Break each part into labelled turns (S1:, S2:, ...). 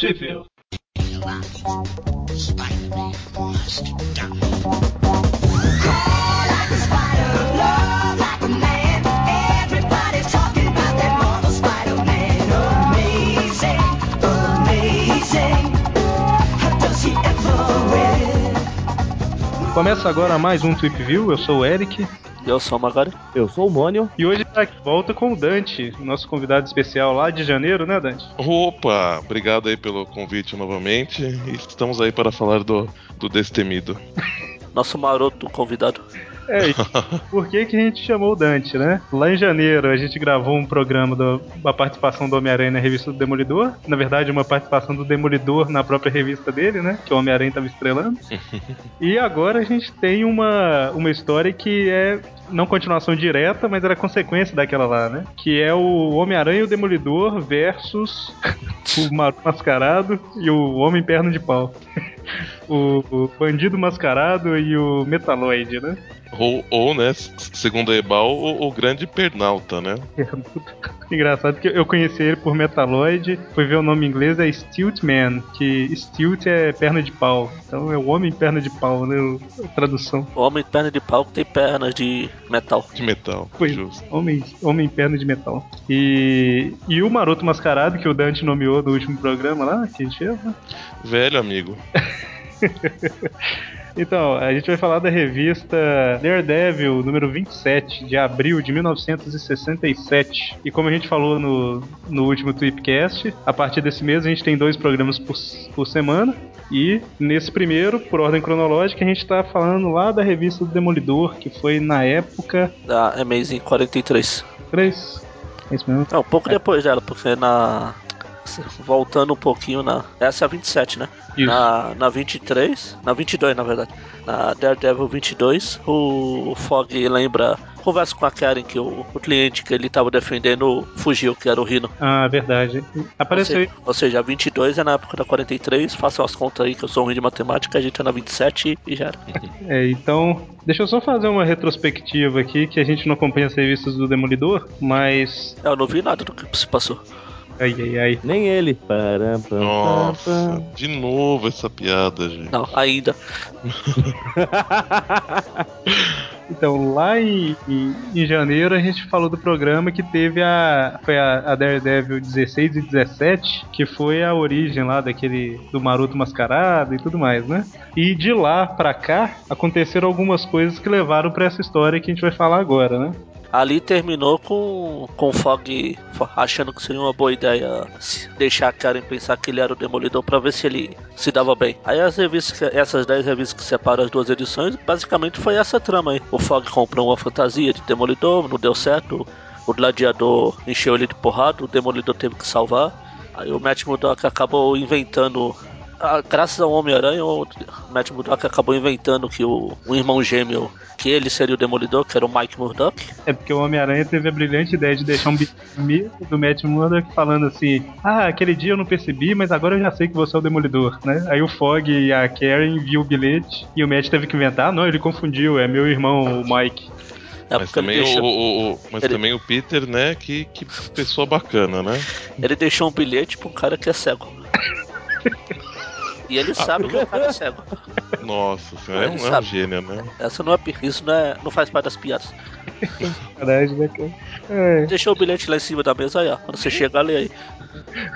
S1: Tripville. Começa agora mais um Tweep View, eu sou o Eric.
S2: Eu sou o Magari.
S3: Eu sou o Mônio.
S1: E hoje tá aqui volta com o Dante, nosso convidado especial lá de janeiro, né, Dante?
S4: Opa, obrigado aí pelo convite novamente. E estamos aí para falar do, do Destemido.
S2: Nosso maroto convidado.
S1: É, e por que, que a gente chamou o Dante, né? Lá em janeiro a gente gravou um programa do, da participação do Homem-Aranha na revista do Demolidor. Na verdade, uma participação do Demolidor na própria revista dele, né? Que o Homem-Aranha estava estrelando. e agora a gente tem uma, uma história que é não continuação direta, mas era consequência daquela lá, né? Que é o Homem-Aranha e o Demolidor versus o Maroto Mascarado e o Homem Perna de Pau. o, o Bandido Mascarado e o Metaloid, né?
S4: Ou, ou né, segundo a Ebal, o, o grande Pernalta, né?
S1: Engraçado que eu conheci ele por Metaloid, fui ver o nome em inglês é Stilt Man, que Stilt é perna de pau. Então é o homem perna de pau, né? A tradução.
S2: O homem perna de pau que tem pernas de metal.
S4: De metal,
S1: Foi.
S4: justo.
S1: Homem, homem perna de metal. E, e o Maroto Mascarado, que o Dante nomeou no último programa lá, que a gente fez, né?
S4: Velho amigo.
S1: Então, a gente vai falar da revista Daredevil, número 27, de abril de 1967. E como a gente falou no, no último Tweepcast, a partir desse mês a gente tem dois programas por, por semana. E nesse primeiro, por ordem cronológica, a gente tá falando lá da revista do Demolidor, que foi na época.
S2: Da Amazing 43.
S1: 3. É isso mesmo?
S2: É, um pouco depois dela, porque na. Voltando um pouquinho na. Essa é a 27, né?
S1: Isso.
S2: Na, na 23. Na 22, na verdade. Na Daredevil 22, o Fog lembra. Conversa com a Karen que o, o cliente que ele tava defendendo fugiu, que era o Rino.
S1: Ah, verdade. Apareceu
S2: ou, seja, ou seja, a 22 é na época da 43. Façam as contas aí que eu sou ruim de matemática. A gente é na 27 e já era.
S1: É, então, deixa eu só fazer uma retrospectiva aqui, que a gente não acompanha revistas do Demolidor, mas.
S2: Eu não vi nada do que se passou.
S1: Ai, ai, ai.
S3: Nem ele. Param, pam, pam,
S4: Nossa,
S3: pam.
S4: de novo essa piada, gente.
S2: Não, ainda.
S1: Então, lá em, em, em janeiro a gente falou do programa que teve a. Foi a, a Daredevil 16 e 17, que foi a origem lá daquele. do Maroto Mascarado e tudo mais, né? E de lá pra cá aconteceram algumas coisas que levaram pra essa história que a gente vai falar agora, né?
S2: Ali terminou com, com o Fog achando que seria uma boa ideia deixar a Karen pensar que ele era o Demolidor pra ver se ele se dava bem. Aí as revistas, essas 10 revistas que separam as duas edições, basicamente foi essa trama aí. O Fog comprou uma fantasia de Demolidor, não deu certo. O gladiador encheu ele de porrada, o Demolidor teve que salvar. Aí o Matt Murdock acabou inventando. Ah, graças ao Homem-Aranha, o Matt Murdock acabou inventando que o, o irmão gêmeo, que ele seria o Demolidor, que era o Mike Murdock.
S1: É porque o Homem-Aranha teve a brilhante ideia de deixar um bilhete do Matt Murdock falando assim: Ah, aquele dia eu não percebi, mas agora eu já sei que você é o Demolidor, né? Aí o Fog e a Karen viu o bilhete e o Matt teve que inventar: não, ele confundiu, é meu irmão, o Mike.
S2: É
S4: Mas também,
S2: deixou,
S4: o, o- o- mas
S2: ele-
S4: também o Peter, né? Que, que pessoa bacana, né?
S2: ele deixou um bilhete pra um cara que é cego. E ele sabe que o cara é cego.
S4: Nossa senhora, é um,
S2: Ele
S4: é um
S2: sabe.
S4: gênio, né?
S2: Essa não é isso não, é, não faz parte das piadas.
S1: Caralho, né, cara? É,
S2: Deixou o bilhete lá em cima da mesa aí, ó. Quando você chegar, lê aí.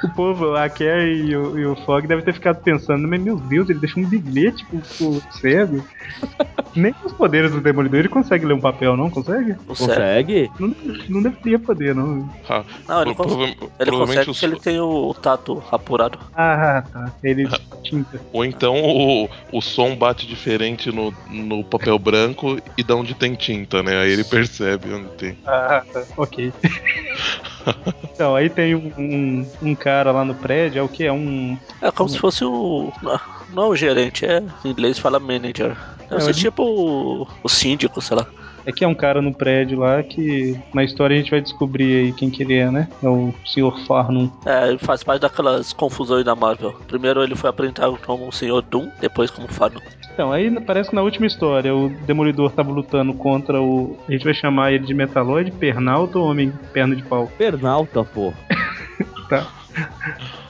S1: o povo, a Karen e o, e o Fog devem ter ficado pensando: Mas meu Deus, ele deixou um bilhete pro, pro cego. Nem os poderes do Demolidor ele consegue ler um papel, não? Consegue?
S3: Consegue?
S1: Não, não deveria poder, não.
S4: Ah,
S2: Não, ele,
S4: pro-
S2: cons- ele consegue
S4: os-
S2: porque ele tem o tato apurado.
S1: Ah, tá. Ele tinta.
S4: Ou então o, o som bate diferente no, no papel branco e dá onde tem tinta, né? Aí ele percebe onde tem.
S1: Ah, tá. Ok. então, aí tem um, um, um cara lá no prédio, é o que? É um.
S2: É como se fosse o. Não, não é o gerente, é. Em inglês fala manager. Deve
S1: É,
S2: ser
S1: ele-
S2: tipo o, o síndico, sei lá.
S1: É que é um cara no prédio lá que na história a gente vai descobrir aí quem que ele é, né? É o Sr. Farnum.
S2: É, ele faz parte daquelas confusões da Marvel. Primeiro ele foi apresentado como o Senhor Doom, depois como Farno.
S1: Então, aí parece que na última história o Demolidor tava lutando contra o. A gente vai chamar ele de Metaloid, Pernalto ou Homem Perna de Pau?
S3: Pernalta, pô.
S1: Tá.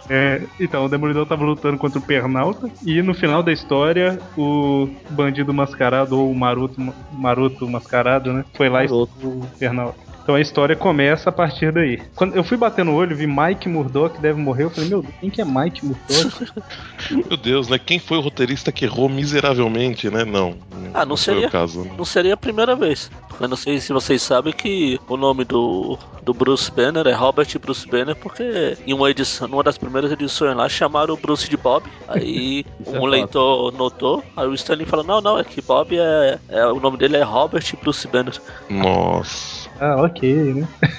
S1: É, então, o Demolidor tava lutando contra o Pernalta e no final da história, o bandido mascarado, ou o maroto, maroto mascarado, né? Foi lá
S3: Maroto.
S1: e o Pernalta. Então a história começa a partir daí. Quando eu fui bater no olho, vi Mike Murdock deve morrer. Eu falei, meu Deus, quem que é Mike Murdock?
S4: Meu Deus, né? Quem foi o roteirista que errou miseravelmente, né? Não.
S2: Ah, não
S4: foi
S2: seria.
S4: o caso. né?
S2: Não seria a primeira vez. Eu não sei se vocês sabem que o nome do, do Bruce Banner é Robert Bruce Banner, porque em uma edição, numa das primeiras edições lá, chamaram o Bruce de Bob. Aí um
S3: é
S2: leitor notou, aí o Stanley falou: Não, não, é que Bob é, é. O nome dele é Robert Bruce Banner.
S4: Nossa.
S1: Ah, ok, né?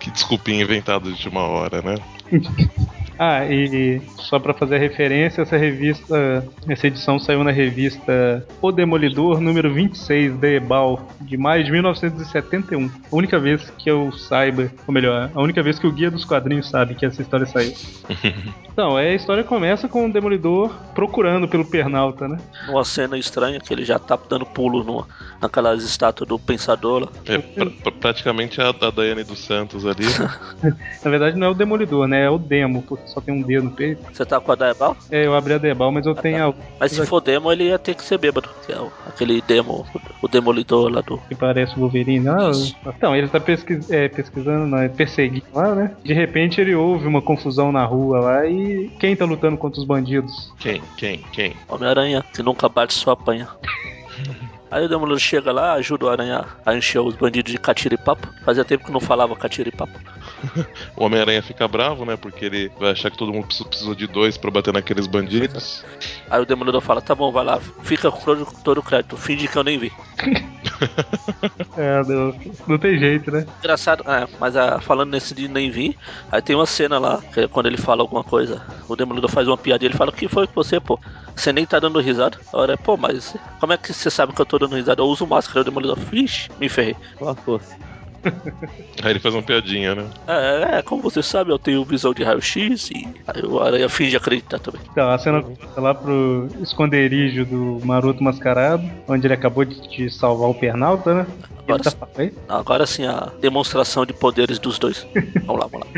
S4: Que desculpinha inventada de última hora, né?
S1: Ah, e só pra fazer a referência, essa revista, essa edição saiu na revista O Demolidor, número 26, da Ebal, de maio de 1971. A única vez que eu saiba, ou melhor, a única vez que o Guia dos Quadrinhos sabe que essa história saiu. Então, é, a história começa com o Demolidor procurando pelo Pernalta, né?
S2: Numa cena estranha que ele já tá dando pulo numa, naquelas estátuas do Pensador lá.
S4: É pra- pra- praticamente a da Daiane dos Santos ali.
S1: Na verdade, não é o Demolidor, né? É o Demo, porque só tem um D no peito.
S2: Você tá com a Daebal?
S1: É, eu abri a Debal, mas eu tenho a
S2: Mas se for demo, ele ia ter que ser bêbado. Que é o- aquele demo, o demolidor lá do.
S1: que parece o Wolverine. Ah,
S2: Isso.
S1: então, ele tá pesquis- é, pesquisando, não, é perseguindo lá, né? De repente ele ouve uma confusão na rua lá e quem tá lutando contra os bandidos?
S4: Quem? Quem? Quem?
S2: Homem-Aranha, que nunca bate só apanha. Aí o Demolidor chega lá, ajuda o Aranha a encher os bandidos de catiripapo. Fazia tempo que não falava catiripapo.
S4: O Homem-Aranha fica bravo, né? Porque ele vai achar que todo mundo precis- precisou de dois pra bater naqueles bandidos.
S2: Aí o Demolidor fala, tá bom, vai lá, fica com todo, todo o crédito, finge que eu nem vi.
S1: É, não, não tem jeito, né?
S2: Engraçado, é, mas ah, falando nesse de nem vi, aí tem uma cena lá, que é quando ele fala alguma coisa, o Demolidor faz uma piada e ele fala, o que foi com você, pô? Você nem tá dando risada? A hora é, pô, mas como é que você sabe que eu tô dando risada? Eu uso máscara, o Demolidor, vixe, me ferrei.
S3: Lascou-se.
S4: Aí ele faz uma piadinha, né?
S2: É, é, como você sabe, eu tenho visão de raio-x e o Aranha finge acreditar também.
S1: Então, a cena começa lá pro esconderijo do Maroto Mascarado, onde ele acabou de, de salvar o Pernalta, né?
S2: Agora
S1: tá
S2: sim. Agora sim a demonstração de poderes dos dois. vamos lá, vamos lá.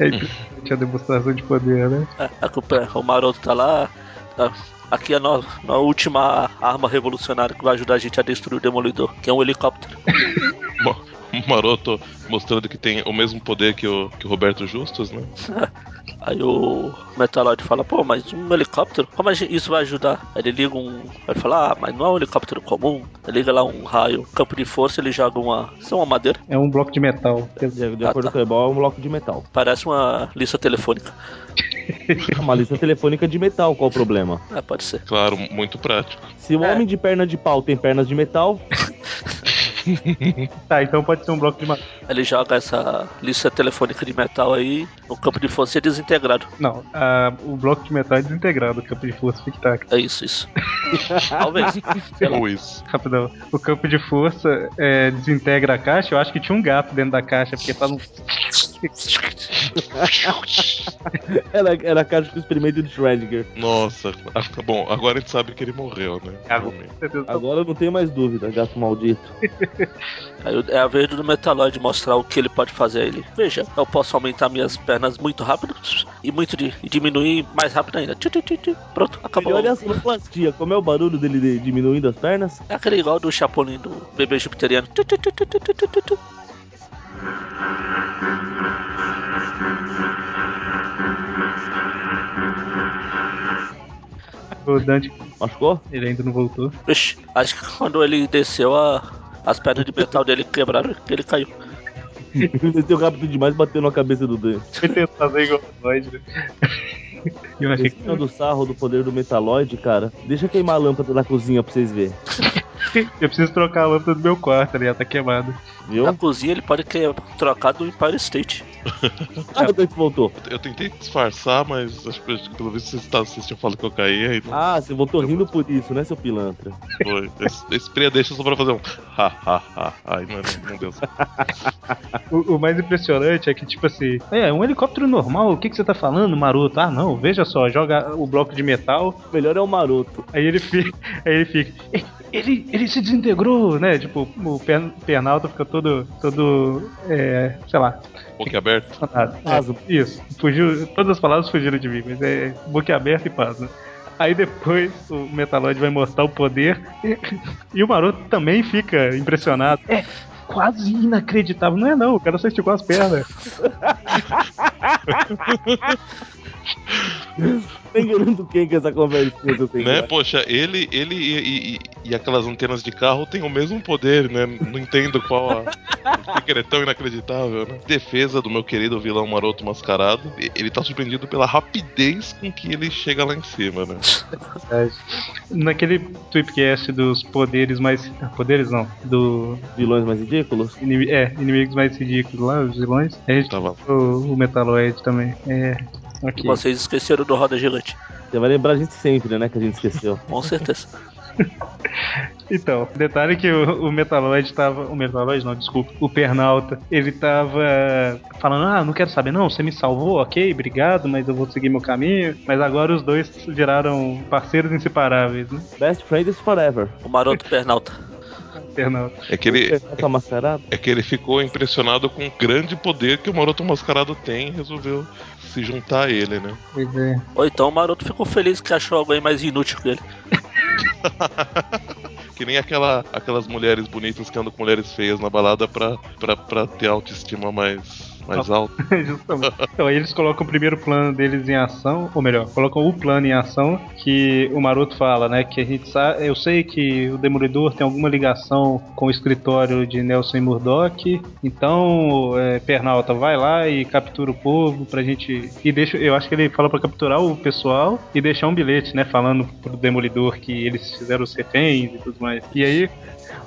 S1: É a demonstração de poder, né?
S2: É, a é, o Maroto tá lá. tá- Aqui é a no- a última arma revolucionária que vai ajudar a gente a destruir o Demolidor, que é um helicóptero.
S4: O Maroto mostrando que tem o mesmo poder que o, que o Roberto Justus, né?
S2: Aí o Metaloid fala, pô, mas um helicóptero? Como isso vai ajudar? Aí ele liga um. Vai falar, ah, mas não é um helicóptero comum. Ele liga lá um raio, campo de força, ele joga uma. Isso é uma madeira?
S1: É um bloco de metal.
S3: De, de
S2: Ah,
S3: acordo
S2: tá.
S3: com o Ebol, é um bloco de metal.
S2: Parece uma lista telefônica.
S3: Uma lista telefônica de metal, qual o problema?
S2: É, pode ser.
S4: Claro, muito prático.
S3: Se o
S2: É.
S3: homem de perna de pau tem pernas de metal,
S1: Tá, então pode ser um bloco de madeira.
S2: Ele joga essa lista telefônica de metal aí no campo de força e é desintegrado.
S1: Não, a- o bloco de metal é desintegrado, o campo de força fica intacto.
S2: É isso, isso. Talvez.
S4: Ou isso.
S1: Rapidão. O campo de força é, desintegra a caixa. Eu acho que tinha um gato dentro da caixa, porque faz um.
S3: era, era a caixa de experimento de Schrödinger.
S4: Nossa, ah, bom, agora a gente sabe que ele morreu, né?
S1: Agora,
S4: Realmente.
S3: Agora eu não tenho mais dúvida, gato maldito.
S2: Aí o- é a vez do Metaloid mostrar o que ele pode fazer a ele. Veja, eu posso aumentar minhas pernas muito rápido e muito de, e diminuir mais rápido ainda. Pronto,
S3: E
S2: acabou.
S3: olha a sonoplastia, como é o barulho dele de- diminuindo as pernas?
S2: É aquele igual do Chapolin do bebê jupiteriano.
S1: O Dante,
S3: Machucou?
S1: ele ainda não voltou.
S2: Vixe, acho que quando ele desceu, a- as pernas de metal dele quebraram e ele caiu.
S3: Ele desceu rápido demais, bateu na cabeça do Dan.
S1: Foi tentar fazer igual o Lloyd, né? Eu achei que
S3: do sarro do poder do Metaloid, cara. Deixa queimar a lâmpada na cozinha pra vocês verem.
S1: eu preciso trocar a lâmpada do meu quarto ali, ela tá queimada.
S3: Viu?
S2: Na cozinha ele pode ter trocado do Empire State.
S3: Ah, o Dante voltou.
S4: Eu tentei disfarçar, mas acho que pelo visto vocês, tá, vocês tinham falado que eu caí, aí não
S3: Ah, você voltou rindo por isso, né, seu pilantra?
S4: foi. Esse, esse Priya deixa só pra fazer um ha ha ha. Aí não, não, não deu certo.
S1: O, o mais impressionante é que, tipo assim, é um helicóptero normal, o que, que você tá falando, maroto? Ah, não, veja só, joga o bloco de metal,
S3: melhor é o maroto.
S1: aí ele fica. Aí ele fica. Ele, ele se desintegrou, né? Tipo, o Per- Pernalta fica todo, todo, é, sei lá,
S4: Boca aberto.
S1: nada. É, isso, fugiu, todas as palavras fugiram de mim, mas é boca aberta e paz, né? Aí depois o Metaloid vai mostrar o poder e, e o Maroto também fica impressionado. É quase inacreditável, não é não, o cara só esticou as pernas.
S3: Tá enganando quem com essa conversinha que eu tenho?
S4: Né? Poxa, ele, ele e, e- e aquelas antenas de carro têm o mesmo poder, né? Não entendo qual a. Que ele é tão inacreditável, né? Defesa do meu querido vilão maroto mascarado. Ele tá surpreendido pela rapidez com que ele chega lá em cima, né?
S1: Naquele tweetcast dos poderes mais. Poderes não, do.
S3: Vilões mais ridículos?
S1: inimi- é, inimigos mais ridículos lá, os vilões. A gente
S4: Tava.
S1: o, o Metaloid também. É.
S2: E
S1: Ok.
S2: vocês esqueceram do Roda Gigante.
S3: Você vai lembrar a gente sempre, né? Que a gente esqueceu.
S2: Com certeza.
S1: Então, detalhe que o, o Metaloid tava. O Metaloid não, desculpa. O Pernalta, ele tava falando: Ah, não quero saber, não. Você me salvou, ok, obrigado, mas eu vou seguir meu caminho. Mas agora os dois viraram parceiros inseparáveis, né?
S3: Best friends forever.
S2: O Maroto Pernalta.
S1: Pernalta.
S4: É que ele.
S3: Mascarado?
S4: É que ele ficou impressionado com o grande poder que o Maroto Mascarado tem e resolveu se juntar a ele, né?
S1: Pois é.
S2: Ou então o Maroto ficou feliz que achou alguém mais inútil que ele.
S4: Que nem aquela, aquelas mulheres bonitas que andam com mulheres feias na balada pra, pra, pra ter autoestima mais, mais alta.
S1: Justamente. Então aí eles colocam o primeiro plano deles em ação, ou melhor, colocam o plano em ação que o Maroto fala, né? Que a gente sabe, eu sei que o Demolidor tem alguma ligação com o escritório de Nelson Murdoch, então é, Pernalta vai lá e captura o povo pra gente e deixa, eu acho que ele fala pra capturar o pessoal e deixar um bilhete, né? Falando pro Demolidor que eles fizeram os reféns e tudo mais. E aí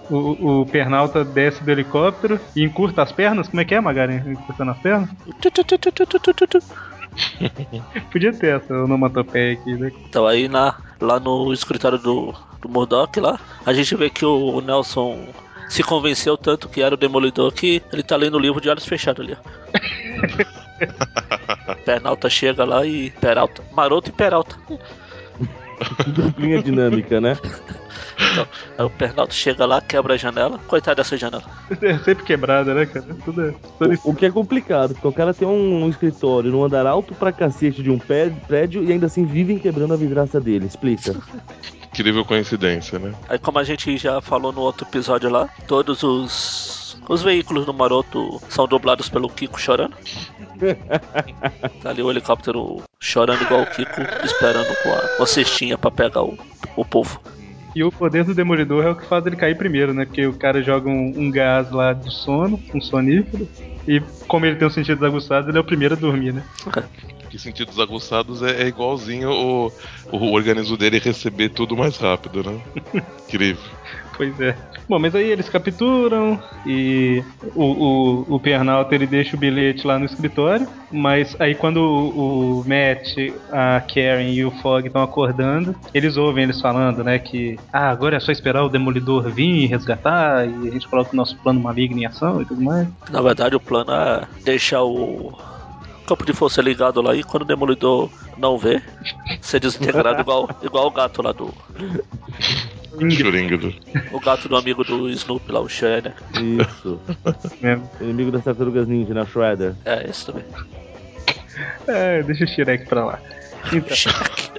S1: o, o Pernalta desce do helicóptero e encurta as pernas. Como é que é, Magaren? Encurtando
S2: tu, tu.
S1: Podia ter essa onomatopeia aqui, né?
S2: Então aí na, lá no escritório do, do Murdoch lá, a gente vê que o Nelson se convenceu tanto que era o Demolidor que ele tá lendo o livro de olhos fechados ali. ó. Pernalta chega lá e. Peralta. Maroto e Peralta.
S3: Duplinha dinâmica, né?
S2: Aí o Pernalta chega lá, quebra a janela. Coitado dessa janela.
S1: É sempre quebrada, né, cara? Tudo, é- tudo.
S3: O, o que é complicado, porque o cara tem um, escritório num andar alto pra cacete de um pé- prédio e ainda assim vivem quebrando a vidraça dele. Explica.
S4: Incrível coincidência, né?
S2: Aí como a gente já falou no outro episódio lá, todos os. Os veículos do Maroto são dublados pelo Kiko chorando. Tá ali o helicóptero chorando igual o Kiko, esperando com a, com a cestinha pra pegar o, o povo.
S1: E o poder do Demolidor é o que faz ele cair primeiro, né? Porque o cara joga um, um gás lá de sono, um sonífero. E como ele tem os sentidos aguçados, ele é o primeiro a dormir, né?
S4: Que sentidos aguçados é, é igualzinho o, o organismo dele receber tudo mais rápido, né? Incrível.
S1: Pois é. Bom, mas aí eles capturam e o, o, o Pernalta ele deixa o bilhete lá no escritório, mas aí quando o, o Matt, a Karen e o Fog estão acordando, eles ouvem eles falando, né, que ah, agora é só esperar o Demolidor vir e resgatar e a gente coloca o nosso plano maligno em ação e tudo mais.
S2: Na verdade, o plano é deixar o campo de força ligado lá e quando o Demolidor não vê, ser desintegrado igual, igual o gato lá do.
S4: Churingudo.
S2: O gato do amigo do Snoopy lá, o Shredder.
S3: Isso.
S1: Mesmo.
S3: Inimigo das tartarugas ninja, né? Shredder.
S2: É, esse também.
S1: É, deixa o Shrek pra lá. Então,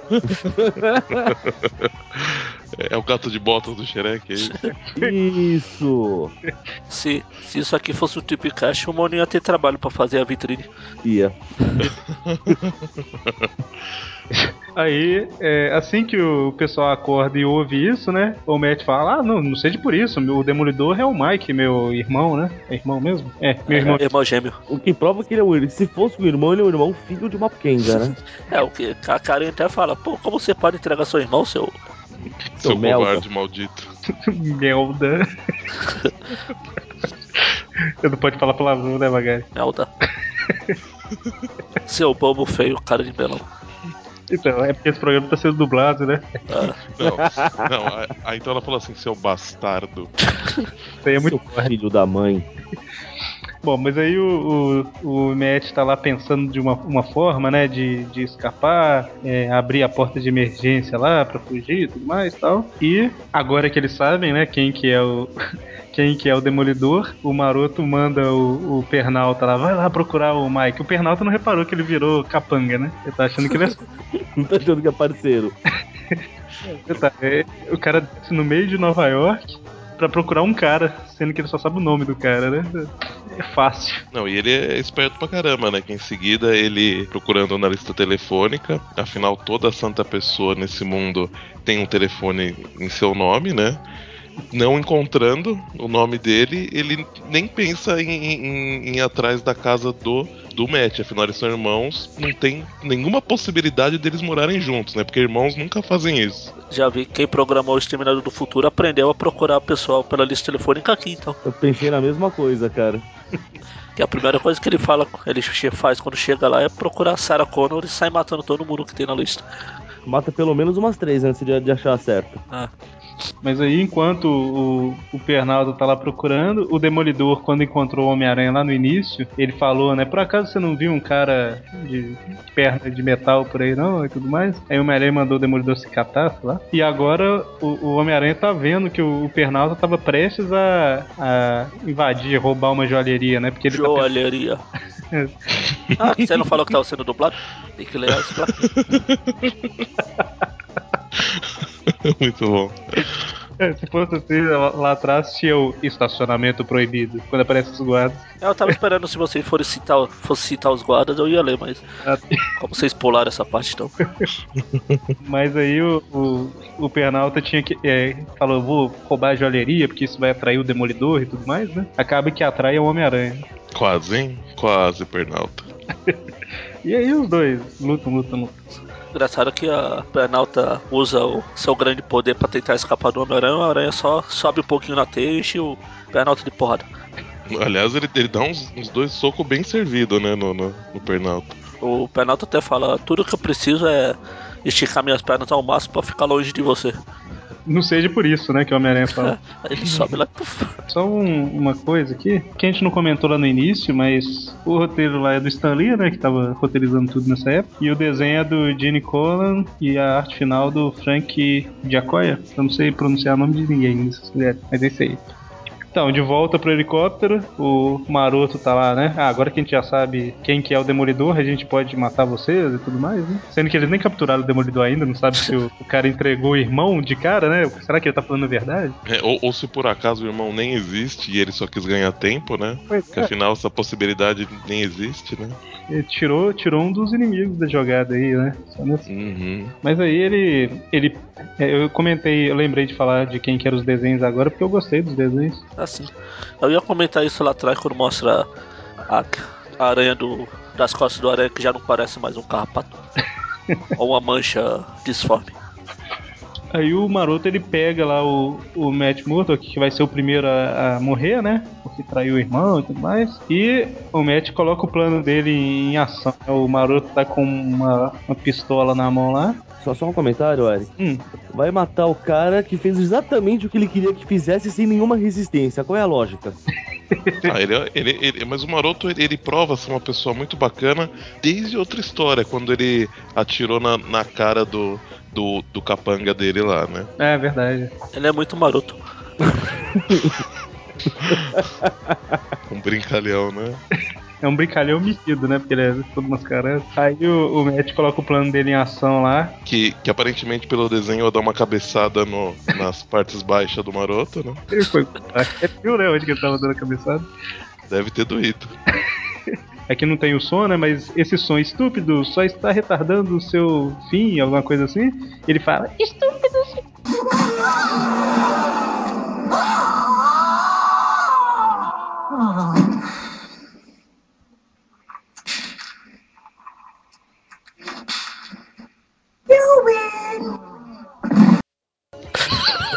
S4: É, é o gato de botas do Shrek, é isso?
S3: Isso!
S2: Se, se isso aqui fosse um Tipcast, o Mono ia ter trabalho pra fazer a vitrine.
S3: Ia.
S1: Aí, é, assim que o pessoal acorda e ouve isso, né? O Matt fala: Ah, não, não seja por isso. O Demolidor é o Mike, meu irmão, né? É irmão mesmo? É, meu irmão.
S2: É, irmão gêmeo.
S3: O que prova que ele é o irmão. Se fosse um irmão, ele é o irmão filho de uma Kenga, né?
S2: É, o que a Karen até fala, pô, como você pode entregar seu irmão, seu.
S4: Seu
S3: Melda.
S4: covarde maldito.
S1: Melda. Eu não pode falar palavrão, né, Magari?
S2: Melda. seu bobo feio, cara de melão.
S1: Então, é porque esse programa tá sendo dublado, né?
S2: Ah,
S4: Não, não aí- então ela falou assim, seu bastardo.
S1: Isso aí é muito
S3: Seu filho da mãe.
S1: Bom, mas aí o, o, o Matt tá lá pensando de uma, uma forma, né, de, de escapar, é, abrir a porta de emergência lá pra fugir e tudo mais e tal. E agora que eles sabem, né, quem que é o. Quem que é o Demolidor, o Maroto manda o, o Pernalta lá, vai lá procurar o Mike. O Pernalta não reparou que ele virou capanga, né? Ele tá achando que ele é
S3: Não tá achando que é parceiro.
S1: Tá, é, o cara desce no meio de Nova York pra procurar um cara, sendo que ele só sabe o nome do cara, né? É fácil.
S4: Não, e ele é esperto pra caramba, né? Que em seguida ele, procurando na lista telefônica, afinal toda santa pessoa nesse mundo tem um telefone em seu nome, né? Não encontrando o nome dele, ele nem pensa em, em- em ir atrás da casa do, do Matt. Afinal, eles são irmãos, não tem nenhuma possibilidade deles morarem juntos, né? Porque irmãos nunca fazem isso.
S2: Já vi quem programou o Exterminador do Futuro aprendeu a procurar o pessoal pela lista telefônica aqui, então.
S3: Eu pensei na mesma coisa, cara.
S2: Que a primeira coisa que ele fala, ele faz quando chega lá é procurar a Sarah Connor e sai matando todo mundo que tem na lista.
S3: Mata pelo menos umas três antes de, de achar certo.
S2: Ah,
S1: Mas aí, enquanto o, o Pernaldo tá lá procurando, o Demolidor, quando encontrou o Homem-Aranha lá no início, ele falou, né? Por acaso você não viu um cara de perna de metal por aí, não? E tudo mais. Aí o Homem-Aranha mandou o Demolidor se catar, sei lá. E agora o, o Homem-Aranha tá vendo que o, o Pernaldo tava prestes a, a invadir, roubar uma joalheria, né? Porque ele tá
S2: joalheria. Ah, você não falou que tava sendo dublado? Tem que ler as.
S4: Muito bom.
S1: É, se fosse assim, lá, lá atrás tinha o estacionamento proibido, quando aparece os guardas.
S2: Eu tava esperando se você for citar, fosse citar os guardas, eu ia ler, mas
S1: Ah,
S2: como vocês pularam essa parte, então.
S1: Mas aí o, o, o Pernalta tinha que. É, falou, vou roubar a joalheria, porque isso vai atrair o Demolidor e tudo mais, né? Acaba que atrai o Homem-Aranha.
S4: Quase, hein? Quase, Pernalta.
S1: E aí os dois lutam, lutam, lutam.
S2: Engraçado que a Planalta usa o seu grande poder pra tentar escapar do Homem-Aranha, o Aranha só sobe um pouquinho na teia e o Planalta de porrada.
S4: Aliás, ele, ele dá uns, uns dois socos bem servidos, né, no, no, no Pernalta.
S2: O Planalta até fala, tudo que eu preciso é esticar minhas pernas ao máximo pra ficar longe de você.
S1: Não seja por isso, né, que o Homem-Aranha fala.
S2: Ele sobe lá puf.
S1: Só um- uma coisa aqui, que a gente não comentou lá no início, mas o roteiro lá é do Stan Lee, né, que tava roteirizando tudo nessa época, e o desenho é do Gene Colan e a arte final do Frank Giacoya. Eu não sei pronunciar o nome de ninguém desses mulheres, mas é isso aí. Então, de volta pro helicóptero, o Maroto tá lá, né? Ah, agora que a gente já sabe quem que é o Demolidor, a gente pode matar vocês e tudo mais, né? Sendo que eles nem capturaram o Demolidor ainda, não sabe se o, o cara entregou o irmão de cara, né? Será que ele tá falando a verdade?
S4: É, ou, ou se por acaso o irmão nem existe e ele só quis ganhar tempo, né?
S1: Pois
S4: Porque afinal essa possibilidade nem existe, né?
S1: Ele tirou, tirou um dos inimigos da jogada aí, né? Só nesse-
S4: Uhum.
S1: Mas aí ele. ele é, eu comentei, eu lembrei de falar de quem que eram os desenhos agora, porque eu gostei dos desenhos.
S2: Assim. Eu ia comentar isso lá atrás quando mostra a, a aranha do, das costas do aranha que já não parece mais um carrapato. Ou uma mancha disforme.
S1: Aí o Maroto ele pega lá o, o Matt Murdock, que vai ser o primeiro a, a morrer, né? Porque traiu o irmão e tudo mais. E o Matt coloca o plano dele em ação. O Maroto tá com uma, uma pistola na mão lá.
S3: Só, só um comentário, Eric.
S1: Hum,
S3: Vai matar o cara que fez exatamente o que ele queria que fizesse sem nenhuma resistência. Qual é a lógica?
S4: Ah, ele, é- ele, ele- mas o Maroto ele, ele prova ser uma pessoa muito bacana desde outra história, quando ele atirou na, na cara do, do, do capanga dele lá, né?
S1: é verdade.
S2: Ele é muito maroto.
S4: Um brincalhão, né?
S1: É um brincalhão metido, né? Porque ele é todo mascarado. Aí o, o Matt coloca o plano dele em ação lá.
S4: Que, que aparentemente pelo desenho ia dar uma cabeçada no, nas partes baixas do Maroto, né?
S1: Ele foi. É viu, né? Onde que ele tava dando a cabeçada.
S4: Deve ter doído.
S1: Aqui não tem o som, né? Mas esse som estúpido só está retardando o seu fim, alguma coisa assim. Ele fala, estúpido.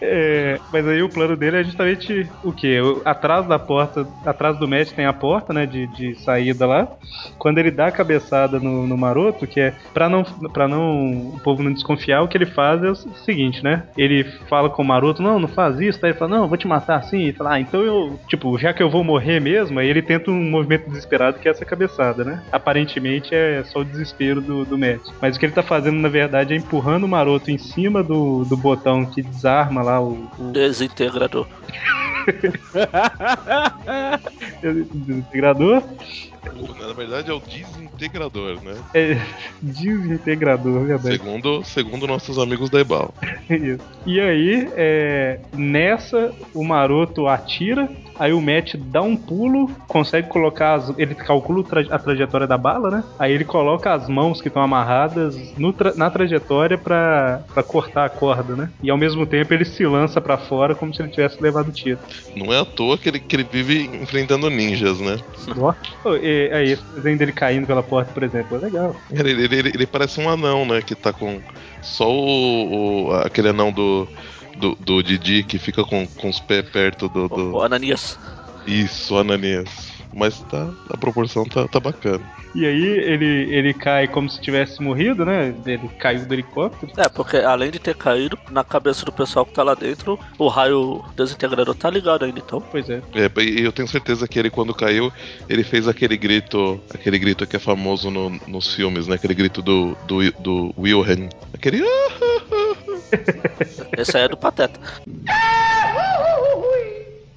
S1: É, Mas aí o plano dele é justamente o quê? Atrás da porta, atrás do Matt tem a porta, né, de, de saída lá. Quando ele dá a cabeçada no, no maroto, que é pra não, pra não o povo não desconfiar, o que ele faz é o seguinte, né? Ele fala com o maroto, não, não faz isso. Daí ele fala, não, vou te matar assim. E fala, ah, então eu, tipo, já que eu vou morrer mesmo, aí ele tenta um movimento desesperado que é essa cabeçada, né? Aparentemente é só o desespero do, do Matt. Mas o que ele tá fazendo, na verdade, é empurrando o maroto em cima do, do botão que desarma lá o, o
S2: Desintegrador.
S1: desintegrador.
S4: Na verdade é o desintegrador, né?
S1: É, desintegrador, verdade.
S4: Segundo, segundo nossos amigos da Ebal.
S1: Isso. E aí, é, nessa, o maroto atira, aí o Matt dá um pulo, consegue colocar as, Ele calcula o a trajetória da bala, né? Aí ele coloca as mãos que estão amarradas tra- na trajetória pra, pra cortar a corda, né? E ao mesmo tempo ele se lança pra fora como se ele tivesse levado tiro.
S4: Não é à toa que ele, que ele vive enfrentando ninjas, né?
S1: E, aí, esse desenho dele caindo pela porta, por exemplo, é legal.
S4: Ele, ele, ele- ele parece um anão, né? Que tá com só o, o- aquele anão do, do, do Didi que fica com, com os pés perto do. do-
S2: O Ananias.
S4: Isso, Ananias. Mas tá, a proporção tá, tá bacana.
S1: E aí ele, ele cai como se tivesse morrido, né? Ele caiu do helicóptero.
S2: É, porque além de ter caído, na cabeça do pessoal que tá lá dentro, o raio desintegrador tá ligado ainda, então.
S1: Pois é.
S4: É, e eu tenho certeza que ele, quando caiu, ele fez aquele grito. Aquele grito que é famoso no- nos filmes, né? Aquele grito do, do, do Wilhelm. Aquele.
S2: Esse aí é do Pateta.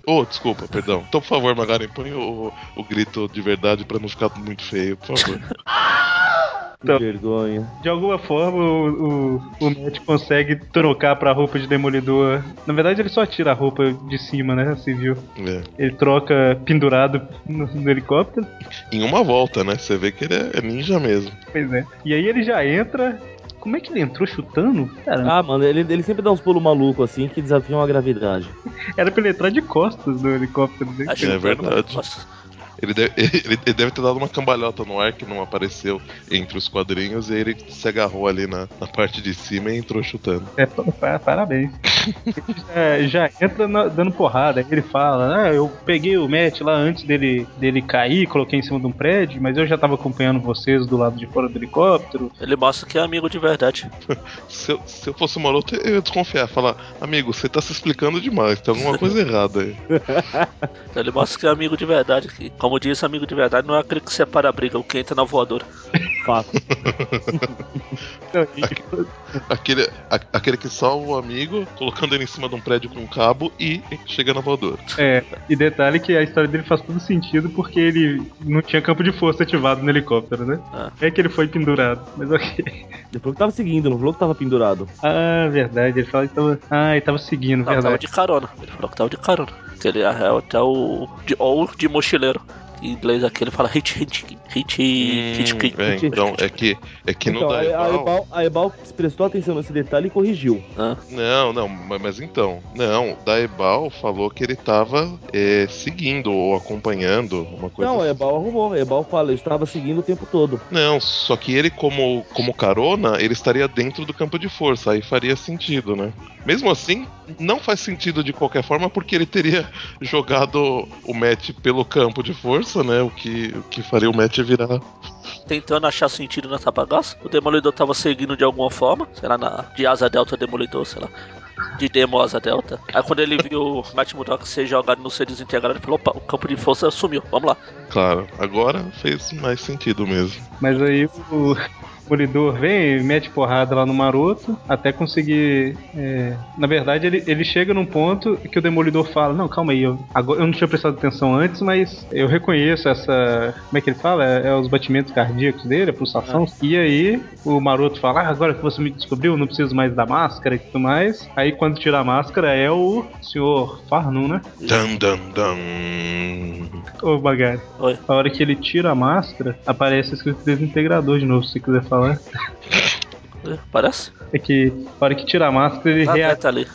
S4: Oh, desculpa, perdão. Então, por favor, Magaren, põe o, o grito de verdade pra não ficar muito feio, por favor.
S1: Então.
S3: Que vergonha.
S1: De alguma forma, o, o, o Matt consegue trocar pra roupa de demolidor. Na verdade, ele só tira a roupa de cima, né? Civil.
S4: É.
S1: Ele troca pendurado no, no helicóptero.
S4: Em uma volta, né? Você vê que ele é, é ninja mesmo.
S1: Pois é. E aí ele já entra. Como é que ele entrou chutando? Cara,
S3: Ah, mano, ele, ele sempre dá uns pulos malucos assim que desafiam a gravidade.
S1: era pra ele entrar de costas no helicóptero. Né?
S2: Acho
S4: É verdade. Ele deve, ele, ele deve ter dado uma cambalhota no ar que não apareceu entre os quadrinhos e aí ele se agarrou ali na, na parte de cima e entrou chutando.
S1: É, pa- pa- parabéns. Ele já, entra na- dando porrada. Aí ele fala: Ah, eu peguei o Matt lá antes dele, dele cair, coloquei em cima de um prédio, mas eu já tava acompanhando vocês do lado de fora do helicóptero.
S2: ele mostra que é amigo de verdade.
S4: Se eu, se eu fosse maroto, eu ia desconfiar, falar, amigo, você tá se explicando demais, tem alguma coisa errada aí.
S2: Ele mostra que é amigo de verdade. Que, como disse, amigo de verdade não é aquele que separa a briga, o que entra na voadora.
S3: Fato.
S1: Então,
S4: Aquele, a- aquele que salva o amigo, colocando ele em cima de um prédio com um cabo e chega na voadora.
S1: É, e detalhe que a história dele faz todo sentido porque ele não tinha campo de força ativado no helicóptero, né?
S2: Ah.
S1: É que ele foi pendurado, mas ok.
S3: Ele falou que tava seguindo, não falou que tava pendurado.
S1: Ah, verdade, ele falou que tava. Ah, ele tava seguindo,
S2: Não, tava
S1: verdade.
S2: de carona. Ele falou que tava de carona. Que ele é até o. De, ou de mochileiro. Em inglês aqui ele fala hit, hit, hit, hit, hit,
S4: é,
S2: hit.
S4: então, é que, é que
S3: então,
S4: no
S3: a, a. Ebal, a Ebal prestou atenção nesse detalhe e corrigiu.
S4: Não, não, mas, mas então, não, Daebal falou que ele tava é, seguindo ou acompanhando uma coisa
S3: Não, a
S4: assim.
S3: Ebal arrumou. A Ebal fala, eu estava seguindo o tempo todo.
S4: Não, só que ele, como, como carona, ele estaria dentro do campo de força, aí faria sentido, né? Mesmo assim, não faz sentido de qualquer forma, porque ele teria jogado o match pelo campo de força, né? O que, o que faria o match virar.
S2: tentando achar sentido nessa bagaça. O Demolidor tava seguindo de alguma forma, sei lá, na, de asa delta Demolidor, sei lá. De demo asa delta. Aí quando ele viu o Matt Murdock ser jogado no ser desintegrado, ele falou: opa, o campo de força sumiu, vamos lá.
S4: Claro, agora fez mais sentido mesmo.
S1: Mas aí o Demolidor vem e mete porrada lá no maroto até conseguir. é, Na verdade, ele, ele chega num ponto que o Demolidor fala: Não, calma aí, eu, agora, eu não tinha prestado atenção antes, mas eu reconheço essa. Como é que ele fala? É, é os batimentos cardíacos dele, a pulsação. E aí o maroto fala: Ah, agora que você me descobriu, não preciso mais da máscara e tudo mais. Aí quando tira a máscara é o senhor Farnum, né?
S4: Dan, dan, dan.
S1: Ô Bagari.
S2: Oi.
S1: A hora que ele tira a máscara, aparece escrito desintegrador de novo, se você quiser falar.
S2: É, Parece?
S1: É que a hora que tira a máscara, ele
S2: Ah, tá ali.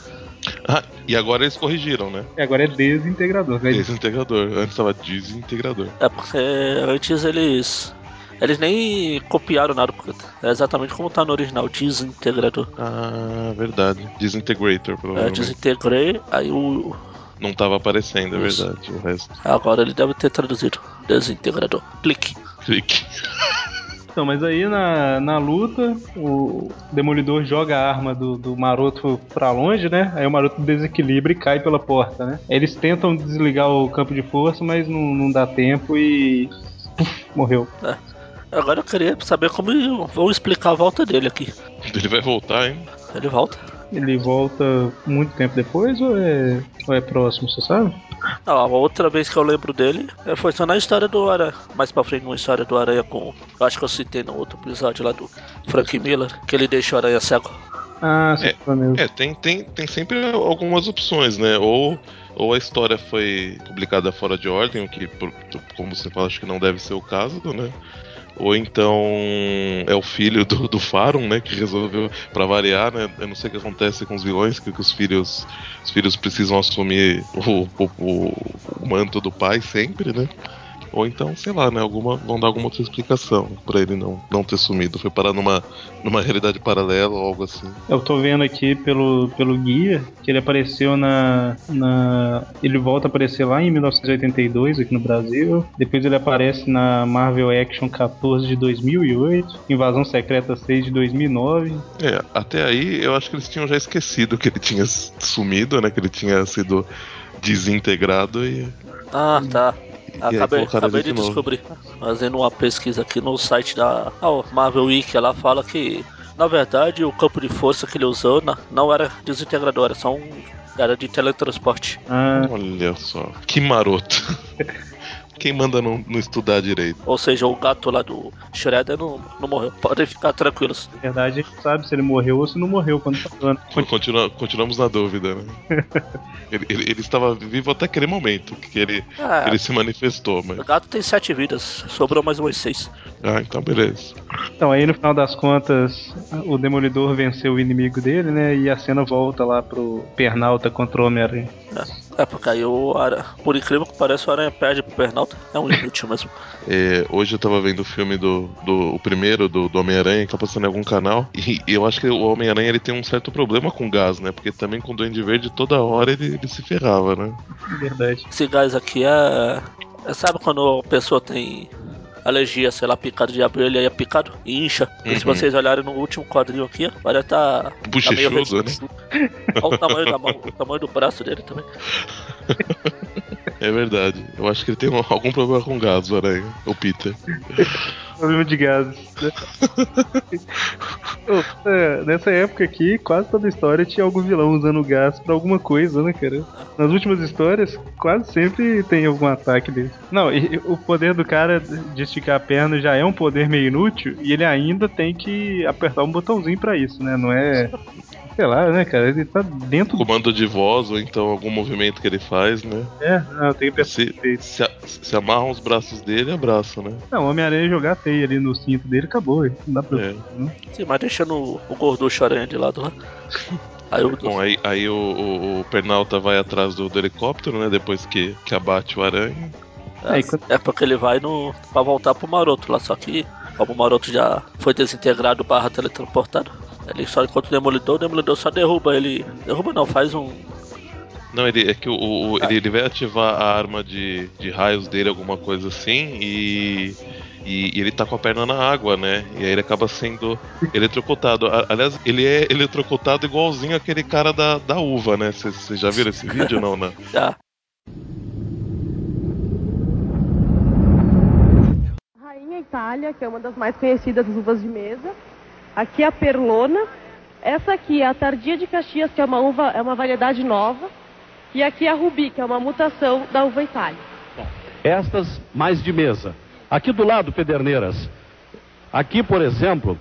S4: Ah, e agora eles corrigiram, né?
S1: Agora é desintegrador, né?
S4: Desintegrador. Antes tava desintegrador.
S2: É porque antes eles Eles nem copiaram nada, é exatamente como tá no original, desintegrador.
S4: Ah, verdade. Disintegrator,
S2: É,
S4: provavelmente.
S2: desintegrei, aí o.
S4: Não tava aparecendo, é
S2: Isso.
S4: verdade. O resto.
S2: Agora ele deve ter traduzido. Desintegrador. Clique.
S4: Clique.
S1: Então, mas aí na, na luta, o Demolidor joga a arma do, do Maroto pra longe, né? Aí o Maroto desequilibra e cai pela porta, né? Eles tentam desligar o campo de força, mas não, não dá tempo e. Puf, morreu.
S2: Agora eu queria saber como vou explicar a volta dele aqui.
S4: Ele vai voltar, hein?
S2: Ele volta.
S1: Ele volta muito tempo depois ou é, ou é próximo, você sabe?
S2: Não, a outra vez que eu lembro dele é, foi só na história do Aranha. Mais pra frente, numa história do Aranha com. Eu acho que eu citei no outro episódio lá do Frank Miller, que ele deixa o Aranha cego.
S1: Ah, sim, mesmo.
S4: É, tem, tem, tem sempre algumas opções, né? Ou, ou a história foi publicada fora de ordem, o que, por- como você fala, acho que não deve ser o caso, né? Ou então é o filho do, do Farum, né? Que resolveu, pra variar, né? Eu não sei o que acontece com os vilões, que, que os filhos os filhos precisam assumir o, o, o- o manto do pai sempre, né? Ou então, sei lá, né? Alguma, vão dar alguma outra explicação pra ele não, não ter sumido. Foi parar numa, numa realidade paralela ou algo assim.
S1: Eu tô vendo aqui pelo, pelo guia que ele apareceu na, na. Ele volta a aparecer lá em 1982, aqui no Brasil. Depois ele aparece na Marvel Action 14 de 2008, Invasão Secreta 6 de 2009.
S4: É, até aí eu acho que eles tinham já esquecido que ele tinha sumido, né? Que ele tinha sido desintegrado e.
S2: Ah, tá. Acabei, acabei de
S4: de
S2: descobrir. Fazendo uma pesquisa aqui no site da Marvel Wiki, ela fala que, na verdade, o campo de força que ele usou não era desintegrador, era só um. Era de teletransporte.
S1: Ah,
S4: Olha só, que maroto. Quem manda não, não estudar direito?
S2: Ou seja, o gato lá do Shredder não, não morreu. Podem ficar tranquilos.
S1: na verdade, a gente sabe se ele morreu ou se não morreu quando tá falando.
S4: Continua, continuamos na dúvida, né? ele, ele- ele estava vivo até aquele momento que ele, que ele se manifestou, mas.
S2: o gato tem sete vidas, sobrou mais umas seis.
S4: Ah, então beleza.
S1: Então, aí no final das contas, o Demolidor venceu o inimigo dele, né? E a cena volta lá pro Pernalta contra o Homem-Aranha.
S2: É, porque aí o Aranha, por incrível que pareça, o Aranha perde pro Pernalta. É um inútil mesmo.
S4: É, hoje eu tava vendo o filme do, do o primeiro do, do Homem-Aranha, que tá passando em algum canal, e eu acho que o Homem-Aranha ele tem um certo problema com gás, né? Porque também com o Duende Verde toda hora ele, ele se ferrava, né?
S1: Verdade.
S2: Esse gás aqui é. é sabe quando a pessoa tem alergia, sei lá, picado de abelha e é picado e incha? E se
S4: Uhum.
S2: vocês olharem no último quadrinho aqui, olha, tá. tá meio
S4: Bochechudo, né?
S2: ressurgido. Olha o tamanho da mão, o tamanho do braço dele também.
S4: É verdade. Eu acho que ele tem um- algum problema com gás, o Aranha, o Peter.
S1: Problema de gases. Né? É, nessa época aqui, quase toda história tinha algum vilão usando gás pra alguma coisa, né, cara? Nas últimas histórias, quase sempre tem algum ataque dele. Não, e o poder do cara de esticar a perna já é um poder meio inútil e ele ainda tem que apertar um botãozinho pra isso, né? Não é. Sei lá, né, cara? Ele tá dentro do.
S4: Comando de voz, ou então algum movimento que ele faz, né?
S1: É, não, tem que.
S4: Se, se, a- se amarram os braços dele, abraça, né?
S1: Não, o Homem-Aranha jogar teia ali no cinto dele, acabou. Não dá pra.
S4: É.
S2: Sim, mas deixando o, o gorducho aranha de lado lá. Aí o.
S4: Bom, aí, aí o, o, o Pernalta vai atrás do, do helicóptero, né? Depois que, que abate o aranha.
S1: Aí, quando-
S2: É porque ele vai no. pra voltar pro Maroto lá, só que como o Maroto já foi desintegrado barra teletransportado, ele só encontra o Demolidor, o Demolidor só derruba ele. Derruba não, faz um.
S4: Não, ele é que o, o- ele, ele vai ativar a arma de, de raios dele, alguma coisa assim, e, e, e ele tá com a perna na água, né? E aí ele acaba sendo eletrocutado. A- Aliás, ele é eletrocutado igualzinho aquele cara da, da uva, né? Vocês já viram esse vídeo não, né?
S2: Já.
S5: Rainha Itália, que é uma das mais conhecidas uvas de mesa. Aqui a Perlona. Essa aqui é a Tardia de Caxias, que é uma uva, é uma variedade nova. E aqui a Rubi, que é uma mutação da uva Itália.
S6: Estas mais de mesa. Aqui do lado, Pederneiras. Aqui, por exemplo,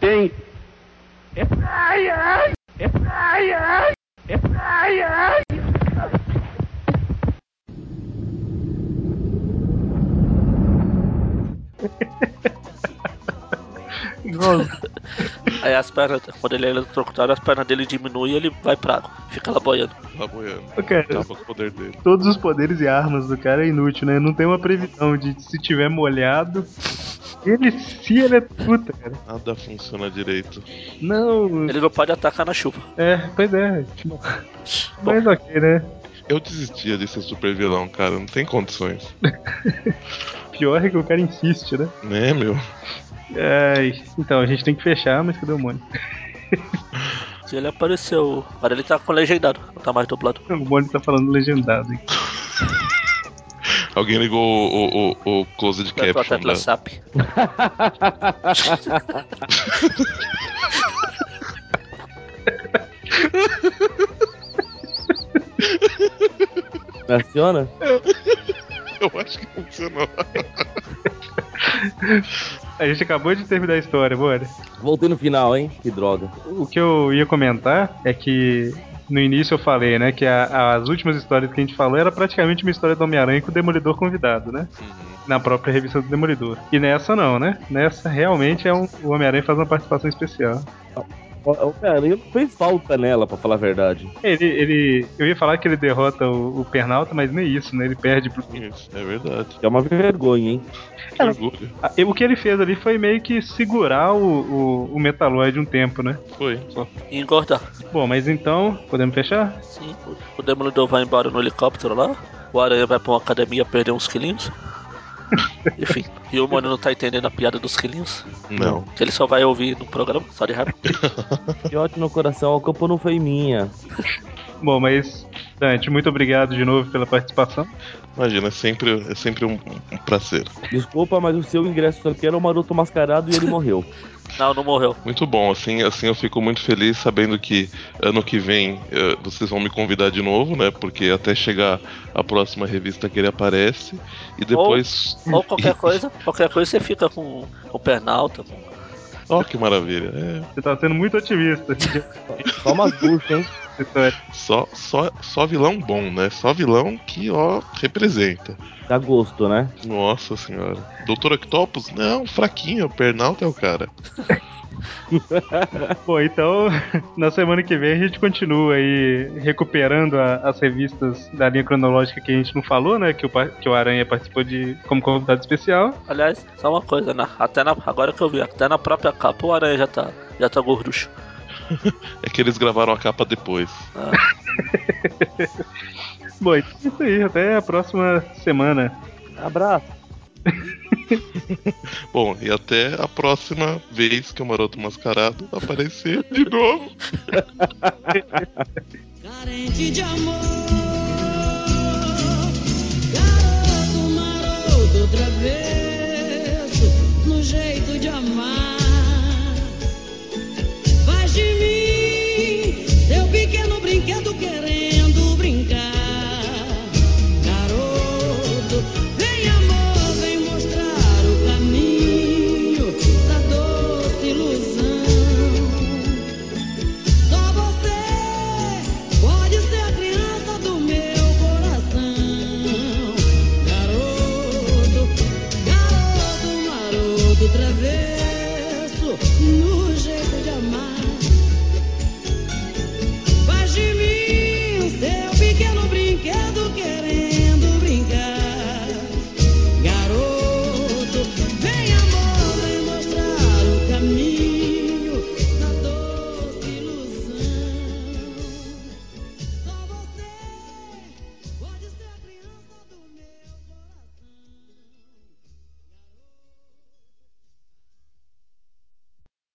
S6: tem.
S2: Aí as pernas, quando ele é eletrocutado, as pernas dele diminuem e ele vai pra água. Fica lá boiando.
S4: Lá boiando.
S1: Cara,
S4: Acaba com o poder dele.
S1: todos os poderes e armas do cara é inútil, né? Não tem uma previsão de se tiver molhado, Ele se eletrocuta, cara.
S4: Nada funciona direito.
S1: Não,
S2: Ele não pode atacar na chuva.
S1: é, pois é. Mas ok, né?
S4: Eu desistia de ser super vilão, cara. Não tem condições.
S1: Pior é que o cara insiste, né?
S4: Né, meu?
S1: Ai, então, a gente tem que fechar, mas cadê o Mônio?
S2: Se ele apareceu. Agora ele tá com legendado, não tá mais dublado.
S1: O Mônio tá falando legendado, hein?
S4: Alguém ligou o, o, o closed
S2: pro
S4: caption da...
S2: SAP.
S3: Funciona?
S4: Eu acho que funcionou.
S1: A gente acabou de terminar a história, Mônio.
S3: Voltei no final, hein? Que droga.
S1: O que eu ia comentar é que no início eu falei, né, que a- as últimas histórias que a gente falou era praticamente uma história do Homem-Aranha com o Demolidor convidado, né? Na própria revista do Demolidor. E nessa não, né? Nessa realmente é um, o Homem-Aranha faz uma participação especial.
S3: O Homem-Aranha não fez falta nela, pra falar a verdade.
S1: Ele, ele. Eu ia falar que ele derrota o, o Pernalta, mas nem isso, né? Ele perde pro.
S4: Isso, é verdade.
S3: É uma vergonha, hein?
S1: Ah, O que ele fez ali foi meio que segurar o, o, o Metaloid um tempo, né?
S4: Foi.
S2: E engordar.
S1: Bom, mas então, podemos fechar?
S2: Sim, o- o Demolidor vai embora no helicóptero lá. O Aranha vai pra uma academia perder uns quilinhos. Enfim, e o Mônio não tá entendendo a piada dos quilinhos.
S4: Não.
S2: Que ele só vai ouvir no programa, só de raiva.
S3: Que ótimo no coração, a culpa não foi minha.
S1: Bom, mas. Dante, muito obrigado de novo pela participação.
S4: Imagina, é sempre, é sempre um, um prazer.
S3: Desculpa, mas o seu ingresso aqui era o maroto mascarado e ele morreu.
S2: Não, não morreu.
S4: Muito bom, assim, assim eu fico muito feliz sabendo que ano que vem eh, vocês vão me convidar de novo, né? Porque até chegar a próxima revista que ele aparece e depois.
S2: Ou qualquer coisa, qualquer coisa você fica com o Pernalta. com-
S4: Ó, que maravilha. É,
S1: Você tá sendo muito otimista
S3: Só umas buchas, hein?
S4: só, só, só vilão bom, né? Só vilão que, ó, representa.
S3: Dá gosto, né?
S4: Nossa senhora. Doutor Octopus? Não, fraquinho. O Pernalta é o cara.
S1: Bom, então, na semana que vem a gente continua aí recuperando a- as revistas da linha cronológica que a gente não falou, né? Que o, que o Aranha participou de como convidado especial.
S2: Aliás, só uma coisa, né? Até na, agora que eu vi, até na própria capa o Aranha já tá, já tá gorducho.
S4: É que eles gravaram a capa depois.
S1: Bom, então é isso aí. Até a próxima semana.
S3: Abraço.
S4: Bom, e até a próxima vez que o Maroto Mascarado aparecer de novo.
S7: carente de amor. Garoto maroto, travesso, no jeito de amar.